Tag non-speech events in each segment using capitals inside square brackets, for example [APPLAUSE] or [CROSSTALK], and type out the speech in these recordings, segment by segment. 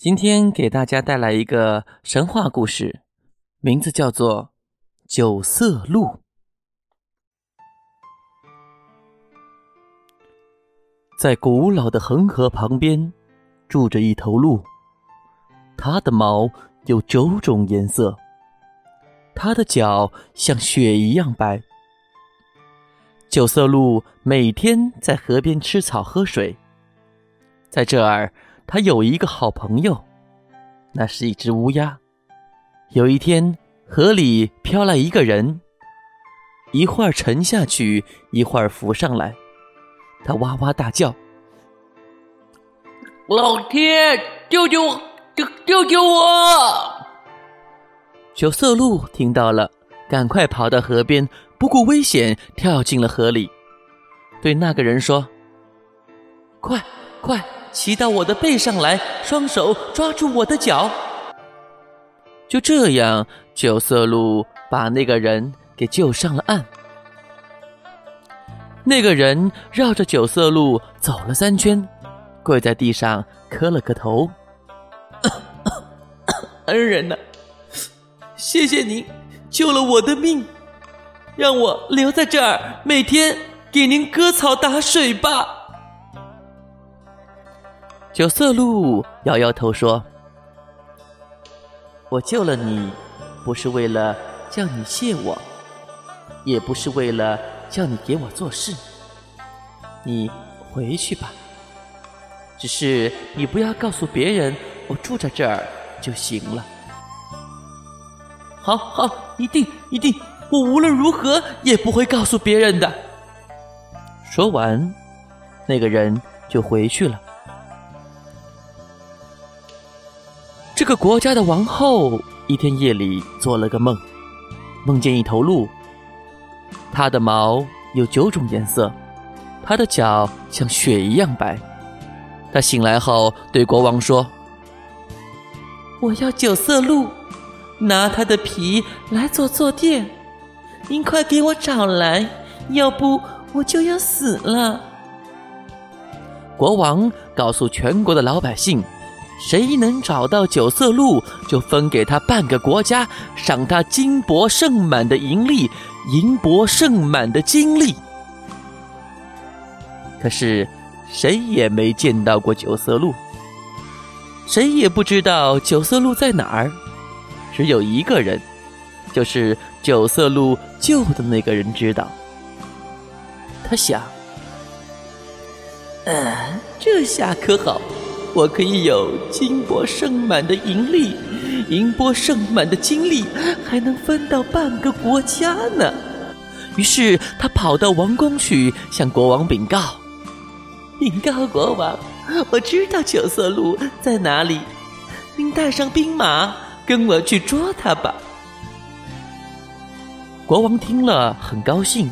今天给大家带来一个神话故事，名字叫做《九色鹿》。在古老的恒河旁边，住着一头鹿。它的毛有九种颜色，它的脚像雪一样白。九色鹿每天在河边吃草喝水。在这儿。他有一个好朋友，那是一只乌鸦。有一天，河里飘来一个人，一会儿沉下去，一会儿浮上来。他哇哇大叫：“老天，救救我！救救救我！”九色鹿听到了，赶快跑到河边，不顾危险跳进了河里，对那个人说：“快快！”骑到我的背上来，双手抓住我的脚。就这样，九色鹿把那个人给救上了岸。那个人绕着九色鹿走了三圈，跪在地上磕了个头：“ [COUGHS] 恩人呐，谢谢您救了我的命，让我留在这儿，每天给您割草打水吧。”九色鹿摇摇头说：“我救了你，不是为了叫你谢我，也不是为了叫你给我做事。你回去吧。只是你不要告诉别人我住在这儿就行了。好好，一定一定，我无论如何也不会告诉别人的。”说完，那个人就回去了。个国家的王后一天夜里做了个梦，梦见一头鹿。它的毛有九种颜色，它的脚像雪一样白。她醒来后对国王说：“我要九色鹿，拿它的皮来做坐垫。您快给我找来，要不我就要死了。”国王告诉全国的老百姓。谁能找到九色鹿，就分给他半个国家，赏他金帛盛满的银粒，银帛盛满的金粒。可是，谁也没见到过九色鹿，谁也不知道九色鹿在哪儿。只有一个人，就是九色鹿救的那个人知道。他想：“嗯，这下可好。”我可以有金帛盛满的银粒，银帛盛满的金粒，还能分到半个国家呢。于是他跑到王宫去，向国王禀告：“禀告国王，我知道九色鹿在哪里，您带上兵马跟我去捉它吧。”国王听了很高兴，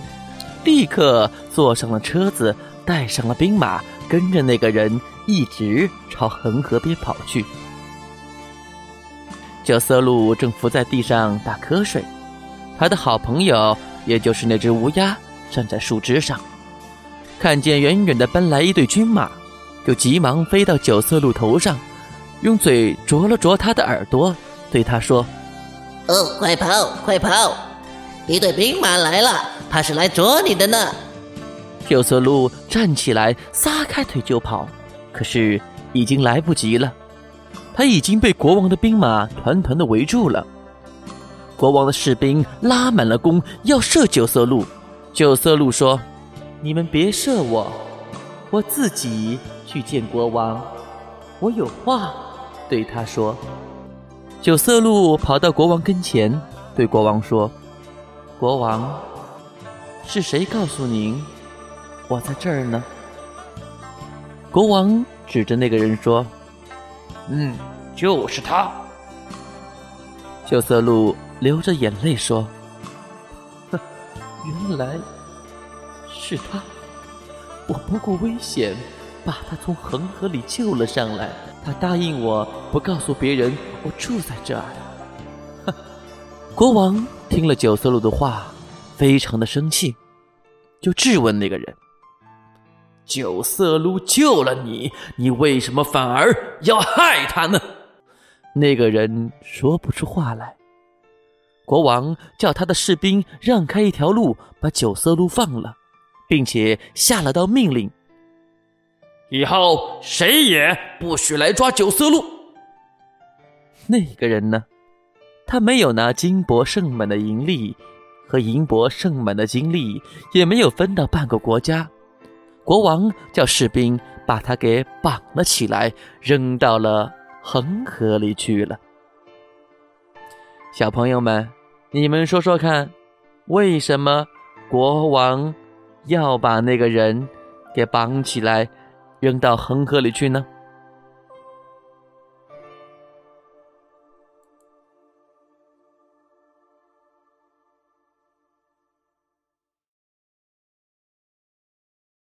立刻坐上了车子，带上了兵马，跟着那个人。一直朝恒河边跑去。九色鹿正伏在地上打瞌睡，他的好朋友，也就是那只乌鸦，站在树枝上，看见远远的奔来一队军马，就急忙飞到九色鹿头上，用嘴啄了啄他的耳朵，对他说：“哦，快跑，快跑！一队兵马来了，怕是来捉你的呢。”九色鹿站起来，撒开腿就跑。可是已经来不及了，他已经被国王的兵马团团的围住了。国王的士兵拉满了弓，要射九色鹿。九色鹿说：“你们别射我，我自己去见国王，我有话对他说。”九色鹿跑到国王跟前，对国王说：“国王，是谁告诉您我在这儿呢？”国王指着那个人说：“嗯，就是他，九色鹿流着眼泪说：“原来是他，我不顾危险把他从恒河里救了上来。他答应我不告诉别人我住在这儿。”国王听了九色鹿的话，非常的生气，就质问那个人：“九色鹿救了你，你为什么反而要害他呢？”那个人说不出话来。国王叫他的士兵让开一条路，把九色鹿放了，并且下了道命令：以后谁也不许来抓九色鹿。那个人呢？他没有拿金帛盛满的银粒和银帛盛满的金粒，也没有分到半个国家。国王叫士兵把他给绑了起来，扔到了。恒河里去了。小朋友们，你们说说看，为什么国王要把那个人给绑起来，扔到恒河里去呢？